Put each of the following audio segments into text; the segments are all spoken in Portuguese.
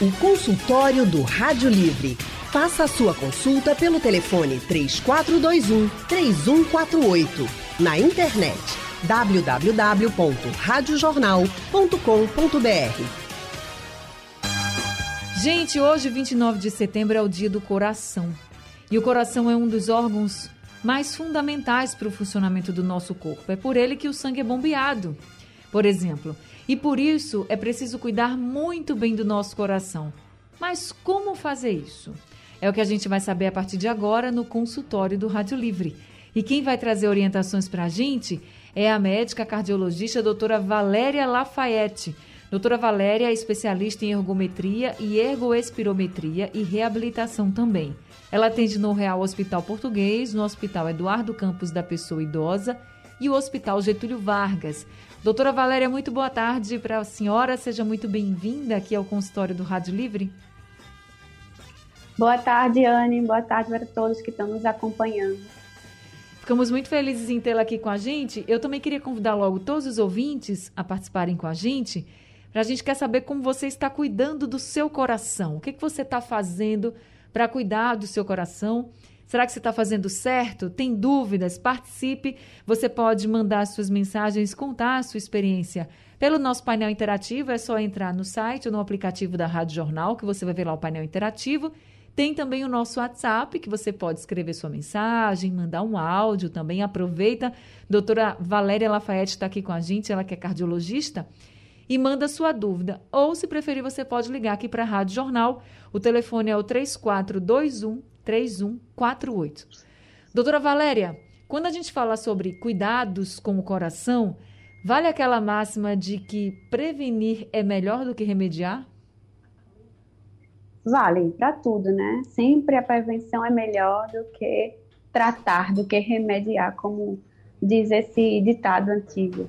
O consultório do Rádio Livre. Faça a sua consulta pelo telefone 3421 3148. Na internet www.radiojornal.com.br. Gente, hoje, 29 de setembro, é o dia do coração. E o coração é um dos órgãos mais fundamentais para o funcionamento do nosso corpo. É por ele que o sangue é bombeado, por exemplo. E por isso é preciso cuidar muito bem do nosso coração. Mas como fazer isso? É o que a gente vai saber a partir de agora no consultório do Rádio Livre. E quem vai trazer orientações para a gente é a médica cardiologista doutora Valéria Lafayette. Doutora Valéria é especialista em ergometria e ergoespirometria e reabilitação também. Ela atende no Real Hospital Português, no Hospital Eduardo Campos da Pessoa Idosa e o Hospital Getúlio Vargas. Doutora Valéria, muito boa tarde para a senhora. Seja muito bem-vinda aqui ao consultório do Rádio Livre. Boa tarde, Anne. Boa tarde para todos que estão nos acompanhando. Ficamos muito felizes em tê-la aqui com a gente. Eu também queria convidar logo todos os ouvintes a participarem com a gente. A gente quer saber como você está cuidando do seu coração. O que, que você está fazendo para cuidar do seu coração? Será que você está fazendo certo? Tem dúvidas? Participe. Você pode mandar suas mensagens, contar a sua experiência. Pelo nosso painel interativo, é só entrar no site ou no aplicativo da Rádio Jornal, que você vai ver lá o painel interativo. Tem também o nosso WhatsApp, que você pode escrever sua mensagem, mandar um áudio também. Aproveita. Doutora Valéria Lafayette está aqui com a gente, ela que é cardiologista. E manda sua dúvida. Ou, se preferir, você pode ligar aqui para a Rádio Jornal. O telefone é o 3421 3148. Doutora Valéria, quando a gente fala sobre cuidados com o coração, vale aquela máxima de que prevenir é melhor do que remediar? Vale para tudo, né? Sempre a prevenção é melhor do que tratar, do que remediar, como diz esse ditado antigo.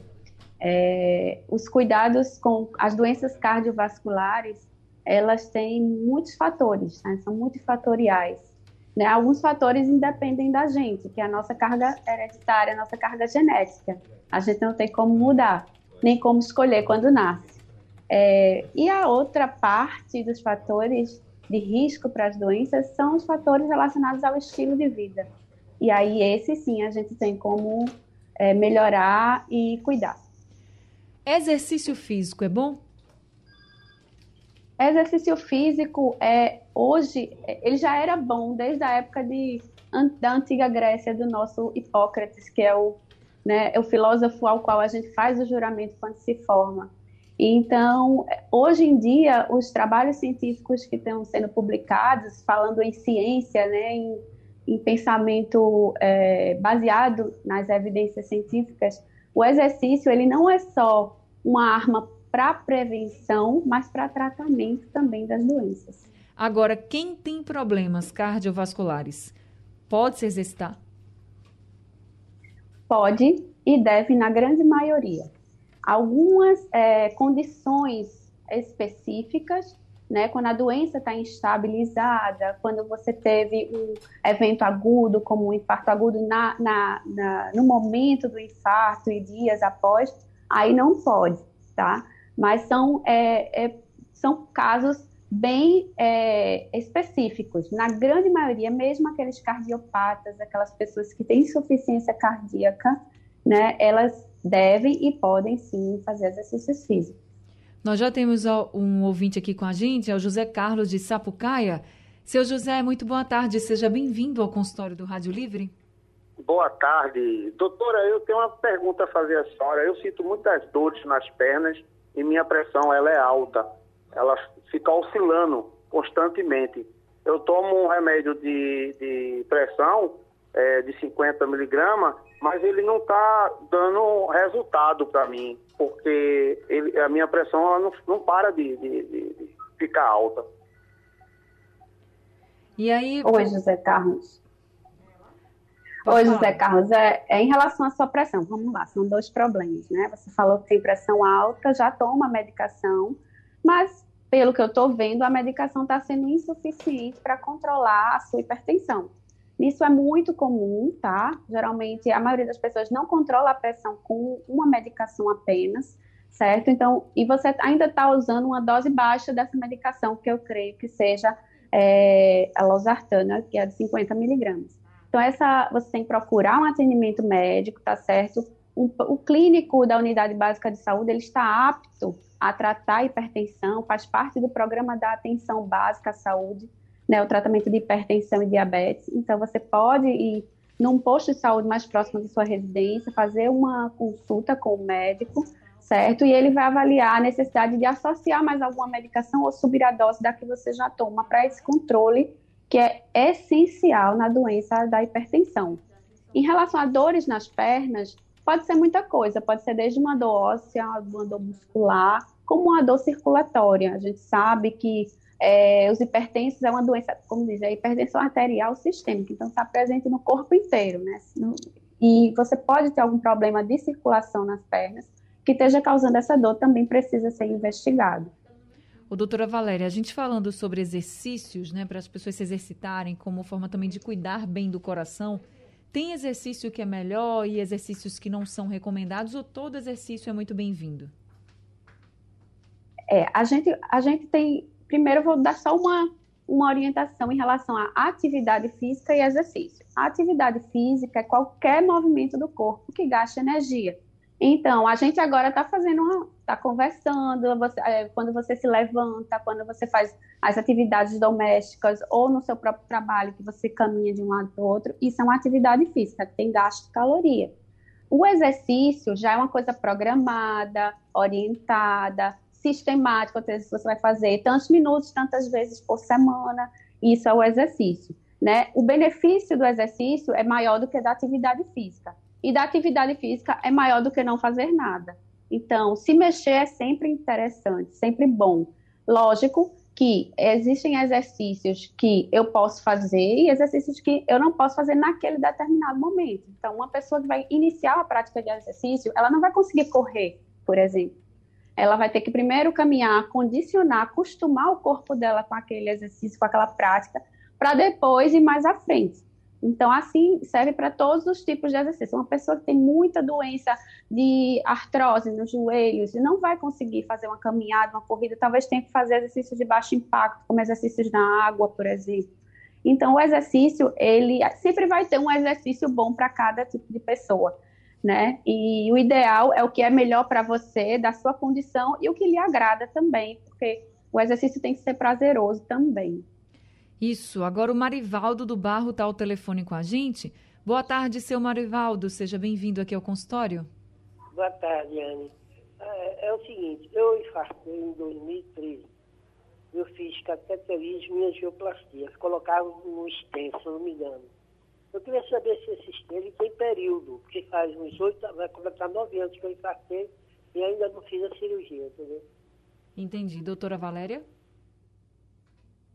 É, os cuidados com as doenças cardiovasculares, elas têm muitos fatores, né? são multifatoriais. Né? Alguns fatores independem da gente, que é a nossa carga hereditária, a nossa carga genética. A gente não tem como mudar, nem como escolher quando nasce. É, e a outra parte dos fatores de risco para as doenças são os fatores relacionados ao estilo de vida. E aí, esse sim, a gente tem como é, melhorar e cuidar. Exercício físico é bom? Exercício físico é hoje ele já era bom desde a época de, da antiga Grécia do nosso Hipócrates, que é o, né, é o filósofo ao qual a gente faz o juramento quando se forma. Então, hoje em dia, os trabalhos científicos que estão sendo publicados, falando em ciência, né, em, em pensamento é, baseado nas evidências científicas, o exercício ele não é só uma arma para prevenção, mas para tratamento também das doenças. Agora, quem tem problemas cardiovasculares pode se exercitar? Pode e deve, na grande maioria. Algumas é, condições específicas, né, quando a doença está instabilizada, quando você teve um evento agudo, como um infarto agudo na, na, na, no momento do infarto e dias após, aí não pode, tá? Mas são, é, é, são casos bem é, específicos. Na grande maioria, mesmo aqueles cardiopatas, aquelas pessoas que têm insuficiência cardíaca, né, elas devem e podem sim fazer exercícios físicos. Nós já temos um ouvinte aqui com a gente, é o José Carlos de Sapucaia. Seu José, muito boa tarde, seja bem-vindo ao consultório do Rádio Livre. Boa tarde. Doutora, eu tenho uma pergunta a fazer à senhora. Eu sinto muitas dores nas pernas e minha pressão ela é alta. Ela fica oscilando constantemente. Eu tomo um remédio de, de pressão é, de 50 miligramas, mas ele não está dando resultado para mim, porque ele, a minha pressão ela não, não para de, de, de, ficar alta. E aí? Oi, José Carlos. Oi, José Carlos, é, é, em relação à sua pressão, vamos lá, são dois problemas, né? Você falou que tem pressão alta, já toma medicação, mas pelo que eu estou vendo, a medicação está sendo insuficiente para controlar a sua hipertensão. Isso é muito comum, tá? Geralmente a maioria das pessoas não controla a pressão com uma medicação apenas, certo? Então, e você ainda está usando uma dose baixa dessa medicação, que eu creio que seja é, a losartana, que é de 50 miligramas. Então, essa, você tem que procurar um atendimento médico, tá certo? O clínico da unidade básica de saúde, ele está apto a tratar hipertensão, faz parte do programa da atenção básica à saúde, né, o tratamento de hipertensão e diabetes. Então, você pode ir num posto de saúde mais próximo da sua residência, fazer uma consulta com o médico, certo? E ele vai avaliar a necessidade de associar mais alguma medicação ou subir a dose da que você já toma para esse controle que é essencial na doença da hipertensão. Em relação a dores nas pernas, pode ser muita coisa, pode ser desde uma dor óssea, uma dor muscular, como uma dor circulatória. A gente sabe que é, os hipertensos é uma doença, como diz, é hipertensão arterial sistêmica, então está presente no corpo inteiro, né? E você pode ter algum problema de circulação nas pernas que esteja causando essa dor, também precisa ser investigado. O doutora Valéria, a gente falando sobre exercícios, né, para as pessoas se exercitarem como forma também de cuidar bem do coração, tem exercício que é melhor e exercícios que não são recomendados ou todo exercício é muito bem-vindo? É, a gente, a gente tem. Primeiro, eu vou dar só uma, uma orientação em relação à atividade física e exercício. A atividade física é qualquer movimento do corpo que gaste energia. Então, a gente agora está fazendo, está conversando, você, é, quando você se levanta, quando você faz as atividades domésticas ou no seu próprio trabalho, que você caminha de um lado para o outro, isso é uma atividade física, tem gasto de caloria. O exercício já é uma coisa programada, orientada, sistemática, você vai fazer tantos minutos, tantas vezes por semana, isso é o exercício. Né? O benefício do exercício é maior do que da atividade física. E da atividade física é maior do que não fazer nada. Então, se mexer é sempre interessante, sempre bom. Lógico que existem exercícios que eu posso fazer e exercícios que eu não posso fazer naquele determinado momento. Então, uma pessoa que vai iniciar a prática de exercício, ela não vai conseguir correr, por exemplo. Ela vai ter que primeiro caminhar, condicionar, acostumar o corpo dela com aquele exercício, com aquela prática, para depois ir mais à frente. Então, assim, serve para todos os tipos de exercício. Uma pessoa que tem muita doença de artrose nos joelhos e não vai conseguir fazer uma caminhada, uma corrida, talvez tenha que fazer exercícios de baixo impacto, como exercícios na água, por exemplo. Então, o exercício, ele sempre vai ter um exercício bom para cada tipo de pessoa, né? E o ideal é o que é melhor para você, da sua condição e o que lhe agrada também, porque o exercício tem que ser prazeroso também. Isso. Agora o Marivaldo do Barro está ao telefone com a gente. Boa tarde, seu Marivaldo. Seja bem-vindo aqui ao consultório. Boa tarde, Anne. É, é o seguinte, eu infartei em 2013. Eu fiz cateterismo e angioplastia. Colocaram no extenso, se não me engano. Eu queria saber se esse esteve tem período, porque faz uns oito, vai completar nove anos que eu infartei e ainda não fiz a cirurgia, entendeu? Entendi. Doutora Valéria?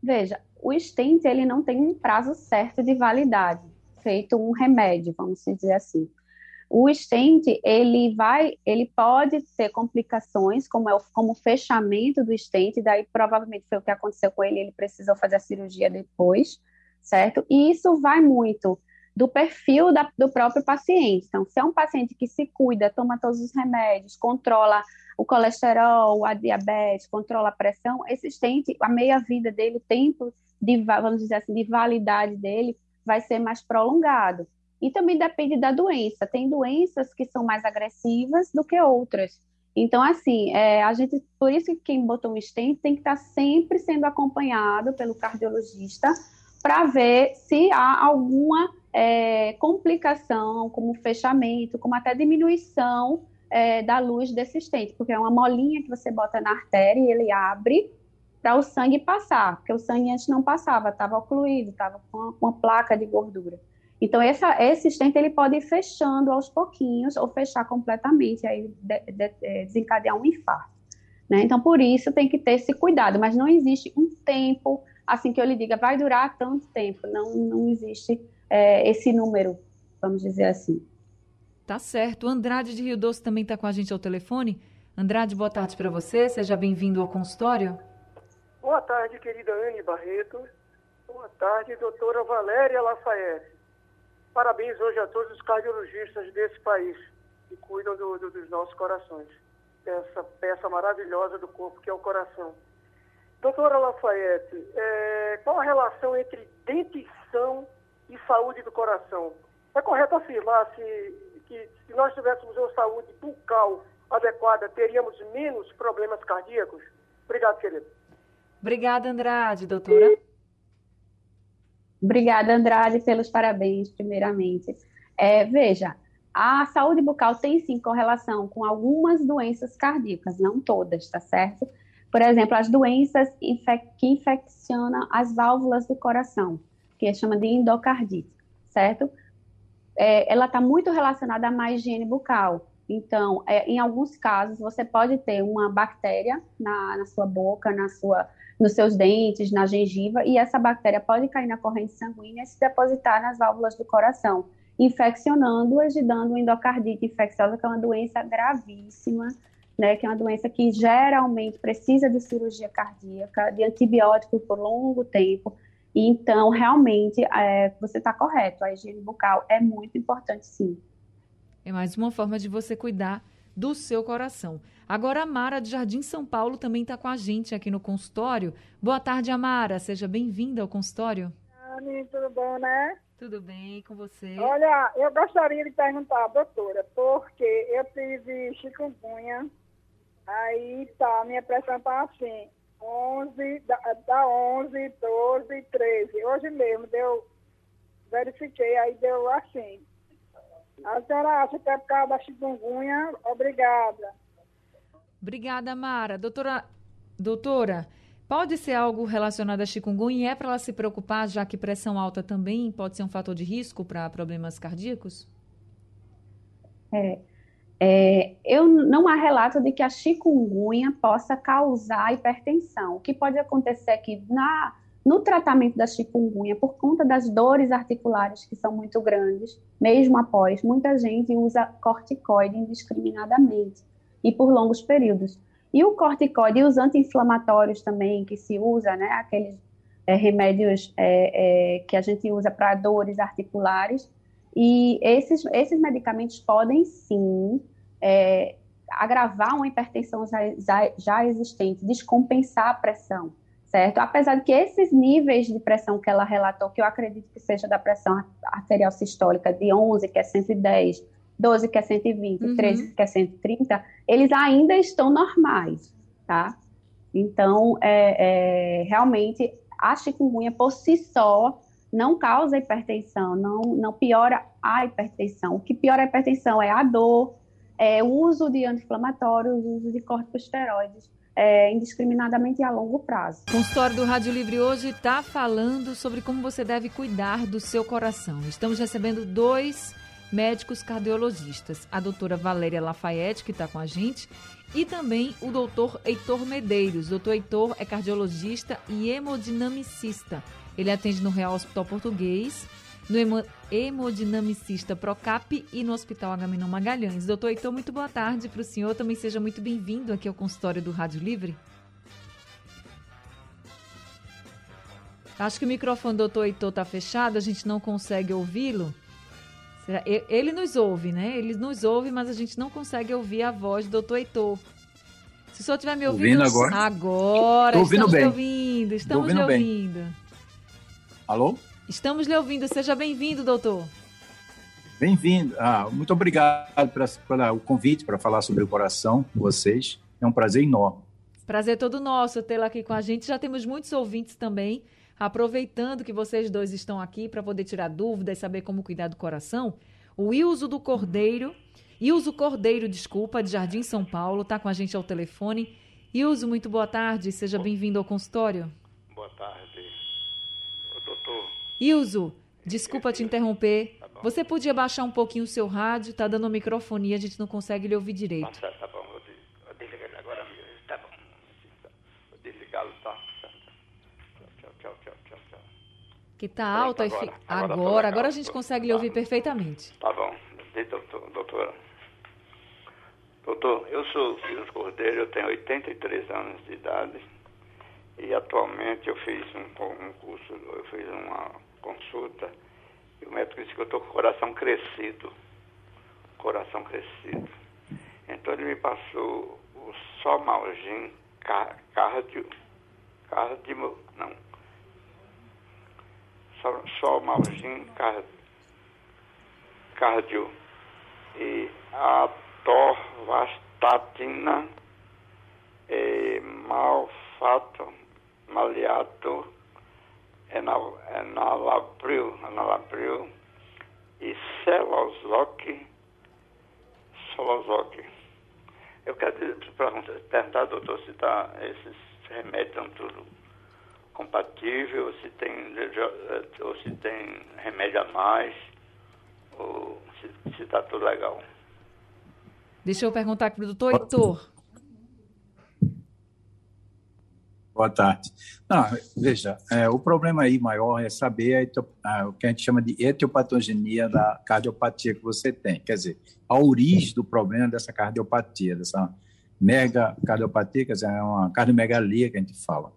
Veja, o stent ele não tem um prazo certo de validade, feito um remédio, vamos dizer assim. O stent ele vai, ele pode ter complicações, como é o, como fechamento do stent, daí provavelmente foi o que aconteceu com ele, ele precisou fazer a cirurgia depois, certo? E isso vai muito do perfil da, do próprio paciente. Então, se é um paciente que se cuida, toma todos os remédios, controla o colesterol, a diabetes, controla a pressão, esse estente, a meia-vida dele, o tempo de, vamos dizer assim, de validade dele vai ser mais prolongado. E também depende da doença. Tem doenças que são mais agressivas do que outras. Então, assim, é, a gente, por isso que quem botou um stent tem que estar sempre sendo acompanhado pelo cardiologista para ver se há alguma é, complicação, como fechamento, como até diminuição é, da luz desse estente, porque é uma molinha que você bota na artéria e ele abre para o sangue passar, porque o sangue antes não passava, estava ocluído, estava com uma, uma, placa de gordura. Então, essa, esse estente ele pode ir fechando aos pouquinhos ou fechar completamente, aí de, de, de, desencadear um infarto. Né? Então, por isso tem que ter esse cuidado, mas não existe um tempo, assim que eu lhe diga, vai durar tanto tempo, não, não existe é, esse número, vamos dizer assim. Tá certo. O Andrade de Rio Doce também está com a gente ao telefone. Andrade, boa tarde para você. Seja bem-vindo ao consultório. Boa tarde, querida Anne Barreto. Boa tarde, doutora Valéria Lafayette. Parabéns hoje a todos os cardiologistas desse país que cuidam do, do, dos nossos corações. essa peça maravilhosa do corpo que é o coração. Doutora Lafayette, é, qual a relação entre dentição e saúde do coração? É correto afirmar se, que se nós tivéssemos uma saúde bucal adequada, teríamos menos problemas cardíacos? Obrigado, querido. Obrigada, Andrade. Doutora? Obrigada, Andrade, pelos parabéns, primeiramente. É, veja, a saúde bucal tem sim correlação com algumas doenças cardíacas, não todas, tá certo? Por exemplo, as doenças que infeccionam as válvulas do coração, que é chama de endocardite, certo? É, ela está muito relacionada à má higiene bucal. Então, é, em alguns casos, você pode ter uma bactéria na, na sua boca, na sua, nos seus dentes, na gengiva, e essa bactéria pode cair na corrente sanguínea e se depositar nas válvulas do coração, infeccionando-as e dando endocardite infecciosa, que é uma doença gravíssima, né, que é uma doença que geralmente precisa de cirurgia cardíaca, de antibiótico por longo tempo. E, então, realmente, é, você está correto, a higiene bucal é muito importante, sim. É mais uma forma de você cuidar do seu coração. Agora, a Mara de Jardim São Paulo também está com a gente aqui no consultório. Boa tarde, Amara. Seja bem-vinda ao consultório. Anny, tudo bom, né? Tudo bem com você? Olha, eu gostaria de perguntar, doutora, porque eu tive chikungunya, aí tá, minha pressão tá assim, 11, dá, 11, 12, 13. Hoje mesmo deu, verifiquei, aí deu assim, a senhora acha que é por causa da chikungunya? Obrigada. Obrigada, Mara. Doutora, doutora, pode ser algo relacionado à chikungunya e é para ela se preocupar, já que pressão alta também pode ser um fator de risco para problemas cardíacos? É, é, eu não há relato de que a chikungunya possa causar hipertensão. O que pode acontecer é que na no tratamento da chikungunya, por conta das dores articulares que são muito grandes, mesmo após, muita gente usa corticoide indiscriminadamente e por longos períodos. E o corticoide e os anti-inflamatórios também que se usa, né, aqueles é, remédios é, é, que a gente usa para dores articulares, e esses, esses medicamentos podem sim é, agravar uma hipertensão já, já existente, descompensar a pressão certo? Apesar de que esses níveis de pressão que ela relatou, que eu acredito que seja da pressão arterial sistólica de 11, que é 110, 12, que é 120, uhum. 13, que é 130, eles ainda estão normais, tá? Então, é, é, realmente, a chikungunya por si só não causa hipertensão, não, não piora a hipertensão. O que piora a hipertensão é a dor, é o uso de anti-inflamatórios, o uso de corticosteroides é, indiscriminadamente a longo prazo. O consultório do Rádio Livre hoje está falando sobre como você deve cuidar do seu coração. Estamos recebendo dois médicos cardiologistas, a doutora Valéria Lafayette, que está com a gente, e também o doutor Heitor Medeiros. O doutor Heitor é cardiologista e hemodinamicista. Ele atende no Real Hospital Português no hemodinamicista Procap e no Hospital Agamenon Magalhães. Doutor Heitor, muito boa tarde para o senhor. Também seja muito bem-vindo aqui ao consultório do Rádio Livre. Acho que o microfone do doutor Heitor está fechado, a gente não consegue ouvi-lo. Ele nos ouve, né? Ele nos ouve, mas a gente não consegue ouvir a voz do doutor Heitor. Se o senhor estiver me ouvindo, ouvindo agora, agora ouvindo estamos bem. ouvindo, estamos ouvindo ouvindo. Alô? Estamos lhe ouvindo. Seja bem-vindo, doutor. Bem-vindo. Ah, muito obrigado pelo convite para falar sobre o coração com vocês. É um prazer enorme. Prazer todo nosso tê-la aqui com a gente. Já temos muitos ouvintes também. Aproveitando que vocês dois estão aqui para poder tirar dúvidas e saber como cuidar do coração, o Ilso do Cordeiro, Ilso Cordeiro, desculpa, de Jardim São Paulo, está com a gente ao telefone. Ilso, muito boa tarde. Seja bem-vindo ao consultório. Boa tarde. Ilzo, desculpa te interromper. Tá Você podia baixar um pouquinho o seu rádio? Tá dando microfonia, a gente não consegue lhe ouvir direito. Tá, tá bom, vou, desligar agora mesmo. Tá bom. Vou desligá-lo, tá? Tchau, tchau, tchau, tchau, tchau. Que tá alto aí. Agora, agora, agora, agora a gente consegue lhe ouvir perfeitamente. Tá bom. Doutor, doutora. Doutor, eu sou Ilzo Cordeiro, eu tenho 83 anos de idade. E atualmente eu fiz um, um curso, eu fiz uma consulta e o médico disse que eu estou com o coração crescido. Coração crescido. Então ele me passou o Somalgin cardio, cardio, não, Somalgin cardio e atorvastatina e malfato, maliato, enalapril, enalapril e celozoque, celozoque. Eu quero perguntar, doutor, se tá, esses remédios estão tudo compatível, se tem, ou se tem remédio a mais, ou se está tudo legal. Deixa eu perguntar aqui para o doutor Heitor. Boa tarde. Não, veja, é, o problema aí maior é saber a, a, o que a gente chama de etiopatogenia da cardiopatia que você tem. Quer dizer, a origem do problema dessa cardiopatia, dessa mega cardiopatia, quer dizer, é uma cardiomegalia que a gente fala,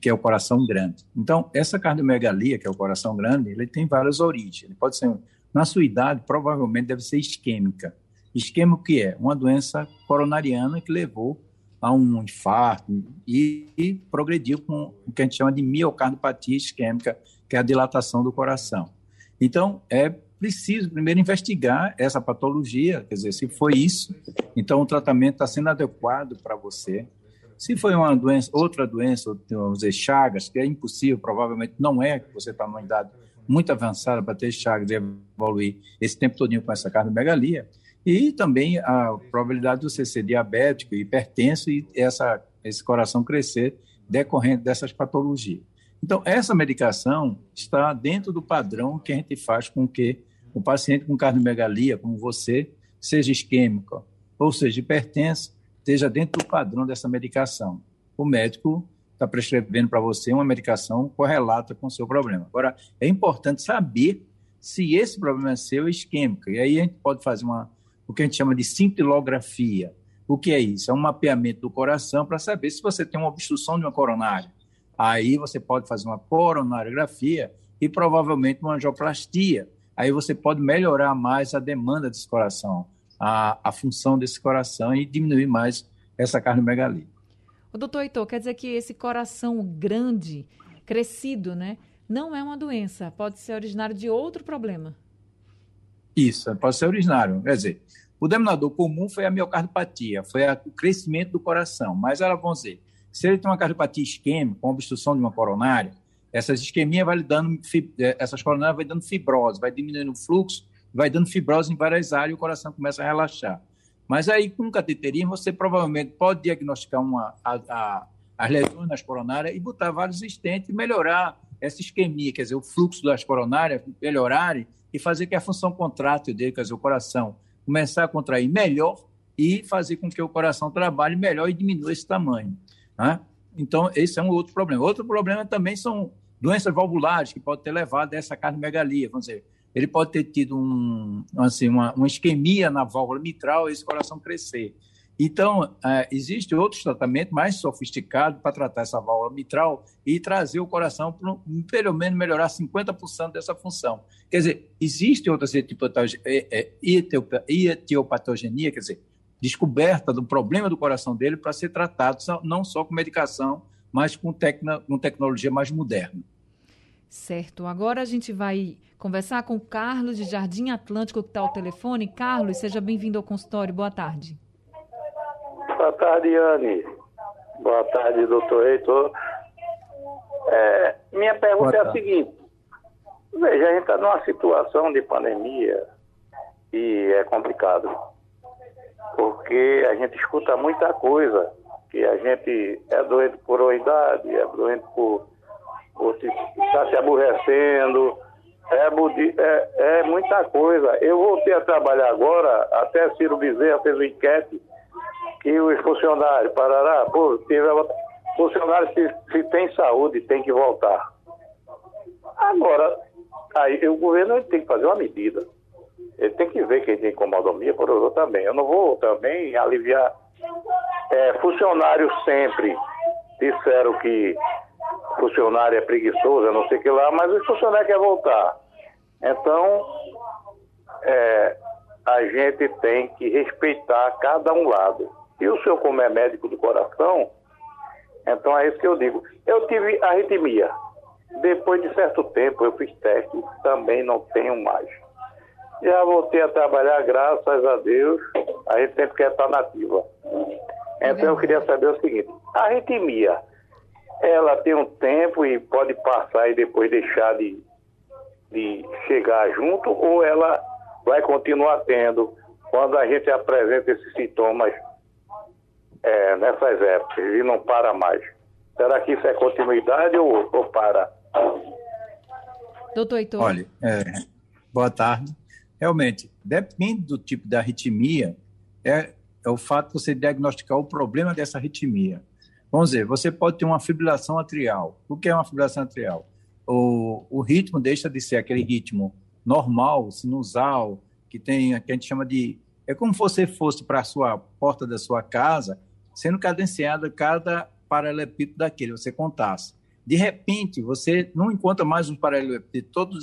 que é o coração grande. Então, essa cardiomegalia, que é o coração grande, ele tem várias origens. Ele pode ser, na sua idade, provavelmente deve ser isquêmica. Isquêmico que é? Uma doença coronariana que levou a um infarto e, e progrediu com o que a gente chama de miocardiopatia isquêmica, que é a dilatação do coração. Então, é preciso primeiro investigar essa patologia, quer dizer, se foi isso, então o tratamento está sendo adequado para você. Se foi uma doença, outra doença, vamos dizer, Chagas, que é impossível, provavelmente não é, que você está numa idade muito avançada para ter Chagas e evoluir esse tempo todinho com essa cardiomegalia, e também a probabilidade de você ser diabético, hipertenso e essa, esse coração crescer decorrente dessas patologias. Então, essa medicação está dentro do padrão que a gente faz com que o paciente com cardiomegalia, como você, seja isquêmico ou seja hipertenso, esteja dentro do padrão dessa medicação. O médico está prescrevendo para você uma medicação correlata com o seu problema. Agora, é importante saber se esse problema é seu isquêmico. E aí a gente pode fazer uma o que a gente chama de cintilografia. O que é isso? É um mapeamento do coração para saber se você tem uma obstrução de uma coronária. Aí você pode fazer uma coronariografia e provavelmente uma angioplastia. Aí você pode melhorar mais a demanda desse coração, a, a função desse coração e diminuir mais essa cardiomegalia. O doutor Heitor, quer dizer que esse coração grande, crescido, né, não é uma doença, pode ser originário de outro problema. Isso, pode ser originário. Quer dizer, o denominador comum foi a miocardiopatia, foi o crescimento do coração. Mas vamos dizer, se ele tem uma cardiopatia isquêmica, com obstrução de uma coronária, essas isquemias vai dando, eh, essas coronárias vai dando fibrose, vai diminuindo o fluxo, vai dando fibrose em várias áreas e o coração começa a relaxar. Mas aí, com cateterismo, você provavelmente pode diagnosticar uma, a, a, as lesões nas coronárias e botar vários estentes e melhorar essa isquemia, quer dizer, o fluxo das coronárias melhorarem e fazer que a função contrátil dele, quer dizer, o coração, começar a contrair melhor e fazer com que o coração trabalhe melhor e diminua esse tamanho. Né? Então, esse é um outro problema. Outro problema também são doenças valvulares que podem ter levado a essa cardiomegalia. Vamos dizer, ele pode ter tido um, assim, uma, uma isquemia na válvula mitral e esse coração crescer. Então, é, existe outros tratamentos mais sofisticados para tratar essa válvula mitral e trazer o coração para, pelo menos, melhorar 50% dessa função. Quer dizer, existe outras é, é, etiopatogenia, quer dizer, descoberta do problema do coração dele para ser tratado não só com medicação, mas com, tecno, com tecnologia mais moderna. Certo. Agora a gente vai conversar com o Carlos de Jardim Atlântico, que está ao telefone. Carlos, seja bem-vindo ao consultório. Boa tarde. Boa tarde, Anne. Boa tarde, doutor Heitor. É, minha pergunta é a seguinte. Veja, a gente está numa situação de pandemia e é complicado. Porque a gente escuta muita coisa. Que a gente é doente por uma idade, é doente por, por estar tá se aborrecendo. É, é, é, muita coisa. Eu voltei a trabalhar agora, até Ciro Bezerra fez uma enquete e os funcionários, Parará, pô, funcionário se, se tem saúde tem que voltar. Agora, aí o governo tem que fazer uma medida. Ele tem que ver quem tem comodomia, por outro também. Eu não vou também aliviar. É, funcionários sempre disseram que funcionário é preguiçoso, não sei o que lá, mas o funcionário quer voltar. Então, é, a gente tem que respeitar cada um lado E o senhor, como é médico do coração, então é isso que eu digo. Eu tive arritmia. Depois de certo tempo eu fiz teste, também não tenho mais. Já voltei a trabalhar, graças a Deus, a gente sempre quer estar nativa. Então eu queria saber o seguinte, a arritmia, ela tem um tempo e pode passar e depois deixar de, de chegar junto, ou ela vai continuar tendo quando a gente apresenta esses sintomas é, nessas épocas e não para mais. Será que isso é continuidade ou, ou para? Doutor Heitor. Olha, é, boa tarde. Realmente, depende do tipo da arritmia, é, é o fato de você diagnosticar o problema dessa arritmia. Vamos dizer, você pode ter uma fibrilação atrial. O que é uma fibrilação atrial? O, o ritmo deixa de ser aquele ritmo normal, sinusal, que tem que a gente chama de é como se você fosse para a sua porta da sua casa, sendo cadenciado cada paralelepípedo daquele, você contasse. De repente, você não encontra mais um paralelepípedo todo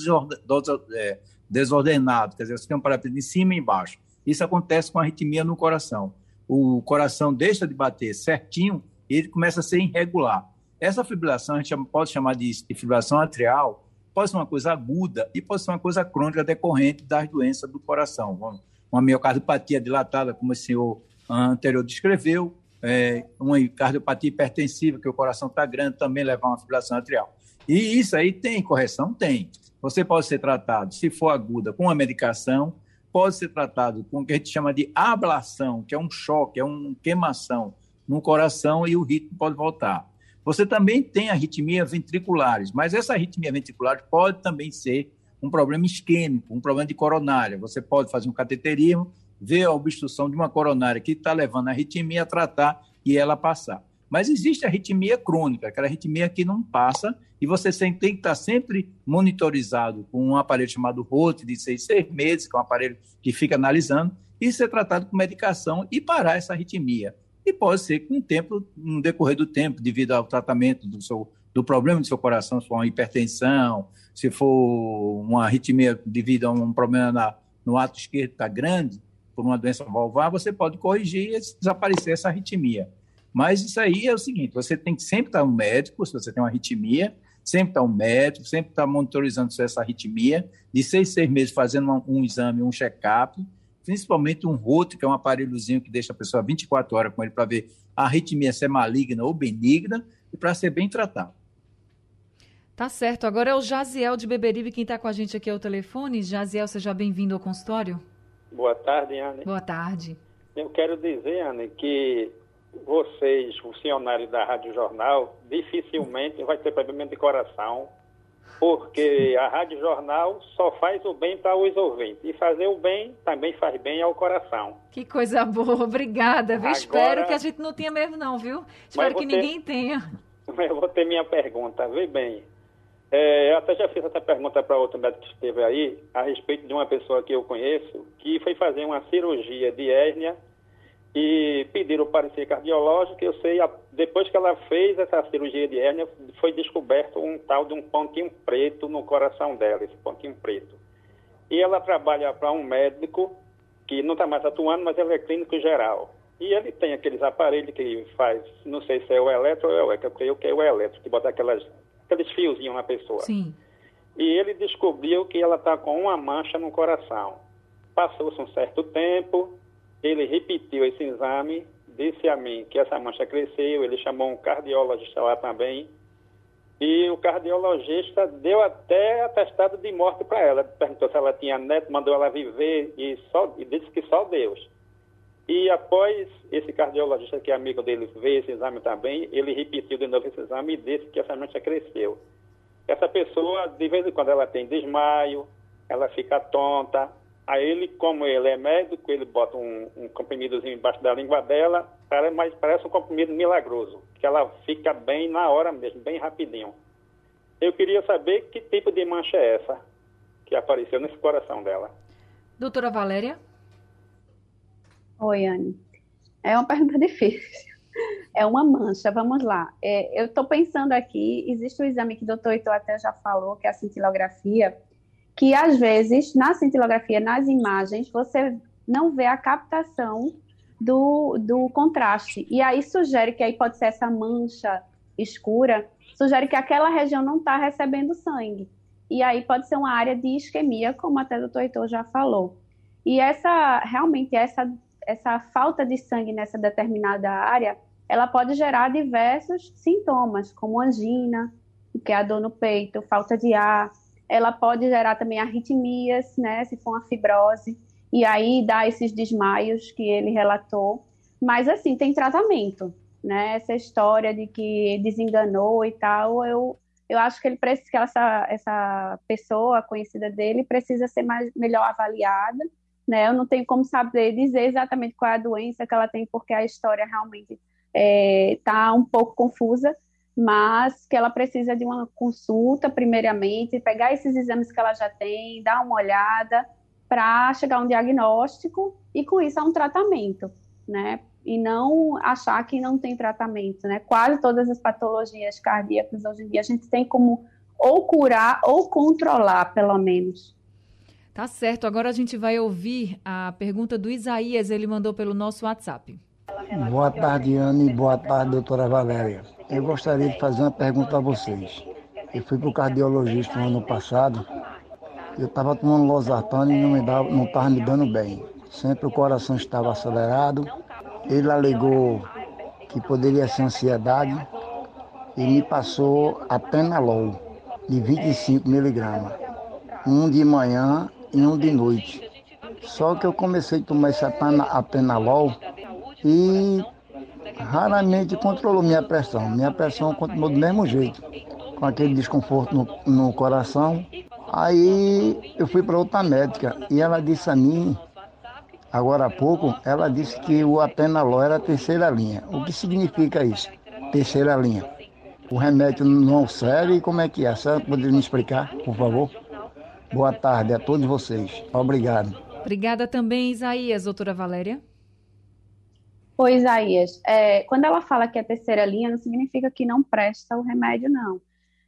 é, desordenado, quer dizer, você tem um paralelepípedo em cima e embaixo. Isso acontece com arritmia no coração. O coração deixa de bater certinho e ele começa a ser irregular. Essa fibrilação a gente pode chamar de fibrilação atrial, pode ser uma coisa aguda e pode ser uma coisa crônica decorrente das doenças do coração. Uma miocardiopatia dilatada, como o senhor anterior descreveu, é, uma cardiopatia hipertensiva, que o coração está grande, também leva a uma fibrilação atrial. E isso aí tem correção? Tem. Você pode ser tratado, se for aguda, com uma medicação, pode ser tratado com o que a gente chama de ablação, que é um choque, é uma queimação no coração e o ritmo pode voltar. Você também tem arritmia ventriculares, mas essa arritmia ventricular pode também ser um problema isquêmico, um problema de coronária. Você pode fazer um cateterismo ver a obstrução de uma coronária que está levando a arritmia a tratar e ela passar. Mas existe a arritmia crônica, aquela arritmia que não passa, e você tem que estar sempre monitorizado com um aparelho chamado ROT de seis, seis meses, que é um aparelho que fica analisando, e ser tratado com medicação e parar essa arritmia. E pode ser com o tempo, no decorrer do tempo, devido ao tratamento do, seu, do problema do seu coração, se for uma hipertensão, se for uma arritmia devido a um problema na, no ato esquerdo está grande, por uma doença valvar, você pode corrigir e desaparecer essa arritmia. Mas isso aí é o seguinte: você tem que sempre estar um médico, se você tem uma arritmia, sempre estar um médico, sempre estar monitorizando essa arritmia, de seis, seis meses fazendo um, um exame, um check-up, principalmente um roto, que é um aparelhozinho que deixa a pessoa 24 horas com ele para ver a arritmia se é maligna ou benigna e para ser bem tratado. Tá certo. Agora é o Jaziel de Beberibe quem está com a gente aqui ao telefone. Jaziel, seja bem-vindo ao consultório. Boa tarde, Anne. Boa tarde. Eu quero dizer, Anne, que vocês, funcionários da Rádio Jornal, dificilmente vai ter problema de coração, porque a Rádio Jornal só faz o bem para os ouvintes. E fazer o bem também faz bem ao coração. Que coisa boa, obrigada. Agora, Espero que a gente não tenha mesmo, não, viu? Espero que ter, ninguém tenha. Eu vou ter minha pergunta, vê bem. É, eu até já fiz essa pergunta para outro médico que esteve aí, a respeito de uma pessoa que eu conheço, que foi fazer uma cirurgia de hérnia e pediram o parecer cardiológico. Eu sei, depois que ela fez essa cirurgia de hérnia, foi descoberto um tal de um pontinho preto no coração dela, esse pontinho preto. E ela trabalha para um médico que não está mais atuando, mas ele é clínico geral. E ele tem aqueles aparelhos que faz, não sei se é o eletro ou é o eletro, eu creio que é o eletro, que bota aquelas aqueles fiozinhos na pessoa. Sim. E ele descobriu que ela está com uma mancha no coração. Passou-se um certo tempo, ele repetiu esse exame, disse a mim que essa mancha cresceu, ele chamou um cardiologista lá também, e o cardiologista deu até atestado de morte para ela. Perguntou se ela tinha neto, mandou ela viver e, só, e disse que só Deus. E após esse cardiologista, que é amigo dele, ver esse exame também, ele repetiu de novo esse exame e disse que essa mancha cresceu. Essa pessoa, de vez em quando, ela tem desmaio, ela fica tonta. Aí ele, como ele é médico, ele bota um, um comprimidozinho embaixo da língua dela, mas parece um comprimido milagroso, que ela fica bem na hora mesmo, bem rapidinho. Eu queria saber que tipo de mancha é essa que apareceu nesse coração dela. Doutora Valéria? Oi, Anne. É uma pergunta difícil. É uma mancha, vamos lá. É, eu estou pensando aqui, existe um exame que o doutor Ito até já falou, que é a cintilografia, que às vezes, na cintilografia, nas imagens, você não vê a captação do, do contraste. E aí sugere que aí pode ser essa mancha escura, sugere que aquela região não está recebendo sangue. E aí pode ser uma área de isquemia, como até o doutor Heitor já falou. E essa, realmente, essa, essa falta de sangue nessa determinada área, ela pode gerar diversos sintomas, como angina, que é a dor no peito, falta de ar. Ela pode gerar também arritmias, né, se for uma fibrose e aí dá esses desmaios que ele relatou. Mas, assim, tem tratamento, né? Essa história de que desenganou e tal, eu, eu acho que ele precisa, que essa, essa pessoa conhecida dele precisa ser mais, melhor avaliada, né? Eu não tenho como saber dizer exatamente qual é a doença que ela tem, porque a história realmente está é, tá um pouco confusa, mas que ela precisa de uma consulta, primeiramente, pegar esses exames que ela já tem, dar uma olhada, para chegar a um diagnóstico e com isso a um tratamento, né? E não achar que não tem tratamento, né? Quase todas as patologias cardíacas hoje em dia a gente tem como ou curar ou controlar, pelo menos. Tá certo. Agora a gente vai ouvir a pergunta do Isaías, ele mandou pelo nosso WhatsApp. Boa tarde, Anne. Boa tarde, doutora Valéria. Eu gostaria de fazer uma pergunta a vocês. Eu fui para o cardiologista no ano passado eu estava tomando losartano e não me dava, não estava me dando bem. Sempre o coração estava acelerado. Ele alegou que poderia ser ansiedade e me passou a penalol de 25 miligramas. Um de manhã e um de noite. Só que eu comecei a tomar esse apenalol e raramente controlou minha pressão. Minha pressão continuou do mesmo jeito, com aquele desconforto no, no coração Aí eu fui para outra médica e ela disse a mim, agora há pouco, ela disse que o atenalol era a terceira linha. O que significa isso? Terceira linha. O remédio não serve, como é que é? A senhora poderia me explicar, por favor? Boa tarde a todos vocês. Obrigado. Obrigada também, Isaías. Doutora Valéria? Oi, Isaías. É, quando ela fala que é terceira linha, não significa que não presta o remédio, não.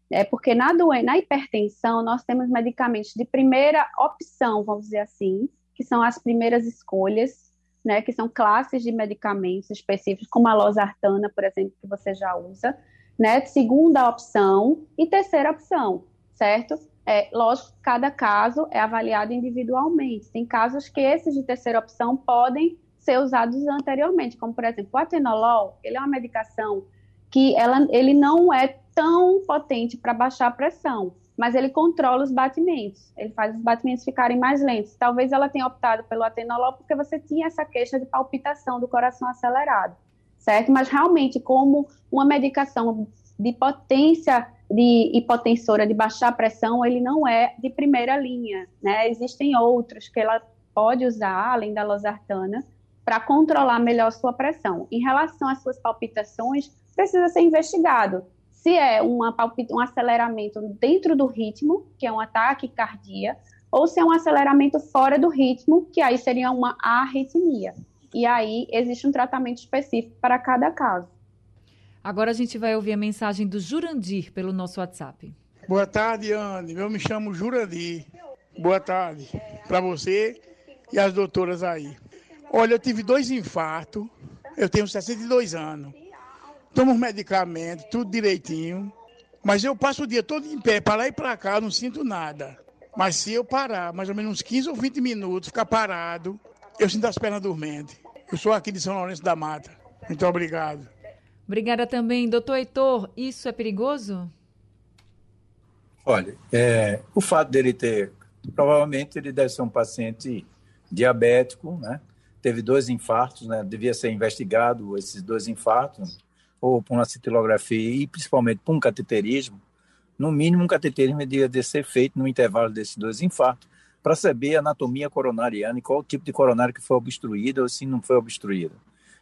É porque na, doença, na hipertensão nós temos medicamentos de primeira opção, vamos dizer assim, que são as primeiras escolhas, né, que são classes de medicamentos específicos, como a losartana, por exemplo, que você já usa, né, segunda opção e terceira opção, certo? É, lógico, cada caso é avaliado individualmente. Tem casos que esses de terceira opção podem ser usados anteriormente, como por exemplo, o atenolol, ele é uma medicação que ela, ele não é tão potente para baixar a pressão, mas ele controla os batimentos, ele faz os batimentos ficarem mais lentos. Talvez ela tenha optado pelo atenolol porque você tinha essa queixa de palpitação do coração acelerado, certo? Mas realmente, como uma medicação de potência de hipotensora, de baixar a pressão, ele não é de primeira linha, né? Existem outros que ela pode usar, além da losartana, para controlar melhor sua pressão. Em relação às suas palpitações, precisa ser investigado se é uma um aceleramento dentro do ritmo, que é um ataque cardíaco, ou se é um aceleramento fora do ritmo, que aí seria uma arritmia. E aí existe um tratamento específico para cada caso. Agora a gente vai ouvir a mensagem do Jurandir pelo nosso WhatsApp. Boa tarde, Anne. Eu me chamo Jurandir. Boa tarde para você e as doutoras aí. Olha, eu tive dois infartos. Eu tenho 62 anos tomo os medicamentos, tudo direitinho. Mas eu passo o dia todo em pé, para lá e para cá, não sinto nada. Mas se eu parar mais ou menos uns 15 ou 20 minutos, ficar parado, eu sinto as pernas dormentes. Eu sou aqui de São Lourenço da Mata. Muito obrigado. Obrigada também. Doutor Heitor, isso é perigoso? Olha, é, o fato dele ter, provavelmente ele deve ser um paciente diabético, né? Teve dois infartos, né? Devia ser investigado esses dois infartos ou para uma cintilografia e principalmente para um cateterismo, no mínimo um cateterismo devia ser feito no intervalo desses dois infartos para saber a anatomia coronariana e qual o tipo de coronário que foi obstruído ou se não foi obstruído.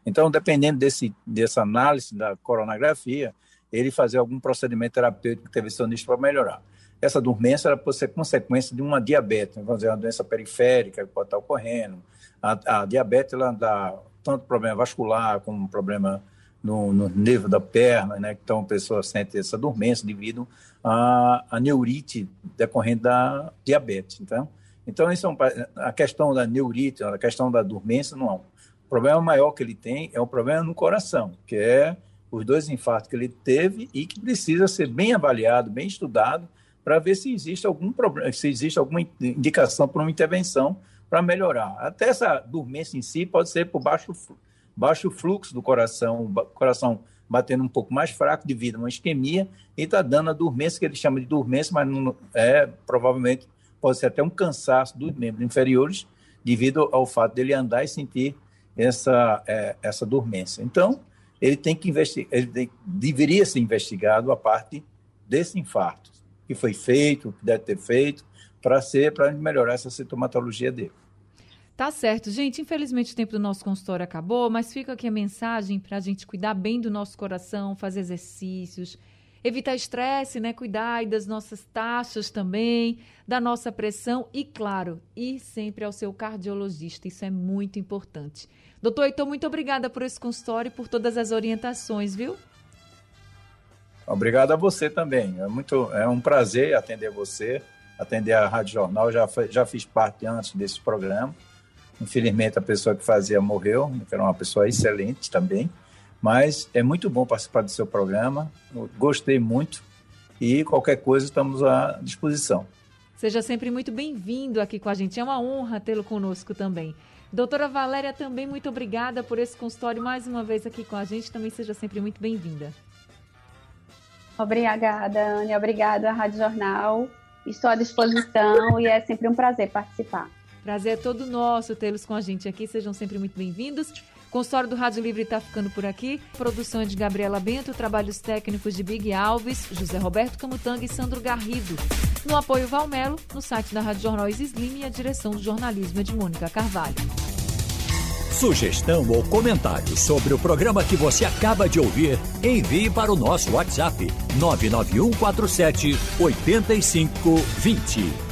Então, dependendo desse, dessa análise da coronografia, ele fazer algum procedimento terapêutico intervencionista para melhorar. Essa dormência ela pode ser consequência de uma diabetes, vamos dizer, uma doença periférica que pode estar ocorrendo. A, a diabetes ela dá tanto problema vascular como problema no, no nervo da perna, né? Então a pessoa sente essa dormência devido à, à neurite decorrente da diabetes. Então, então isso é um, a questão da neurite, a questão da dormência não problema maior que ele tem é um problema no coração, que é os dois infartos que ele teve e que precisa ser bem avaliado, bem estudado, para ver se existe algum problema, se existe alguma indicação para uma intervenção para melhorar. Até essa dormência em si pode ser por baixo, baixo fluxo do coração, coração batendo um pouco mais fraco devido a uma isquemia e está dando a dormência que ele chama de dormência, mas não é provavelmente pode ser até um cansaço dos membros inferiores devido ao fato dele andar e sentir essa é, essa dormência. Então ele tem que investigar, ele tem, deveria ser investigado a parte desse infarto que foi feito, que deve ter feito, para ser, para melhorar essa sintomatologia dele. Tá certo, gente. Infelizmente o tempo do nosso consultório acabou, mas fica aqui a mensagem para a gente cuidar bem do nosso coração, fazer exercícios, evitar estresse, né? Cuidar das nossas taxas também, da nossa pressão e, claro, ir sempre ao seu cardiologista. Isso é muito importante. Doutor Heitor, muito obrigada por esse consultório e por todas as orientações, viu? Obrigado a você também. É, muito, é um prazer atender você, atender a Rádio Jornal. Já, já fiz parte antes desse programa. Infelizmente, a pessoa que fazia morreu, que era uma pessoa excelente também. Mas é muito bom participar do seu programa. Gostei muito. E qualquer coisa, estamos à disposição. Seja sempre muito bem-vindo aqui com a gente. É uma honra tê-lo conosco também. Doutora Valéria, também muito obrigada por esse consultório mais uma vez aqui com a gente. Também seja sempre muito bem-vinda. Obrigada, Anne. Obrigada, Rádio Jornal. Estou à disposição e é sempre um prazer participar. Prazer é todo nosso tê-los com a gente aqui. Sejam sempre muito bem-vindos. Consultório do Rádio Livre está ficando por aqui. Produção é de Gabriela Bento, trabalhos técnicos de Big Alves, José Roberto Camutanga e Sandro Garrido. No apoio Valmelo, no site da Rádio Jornal Slim e a direção do jornalismo é de Mônica Carvalho. Sugestão ou comentário sobre o programa que você acaba de ouvir, envie para o nosso WhatsApp 99147 8520.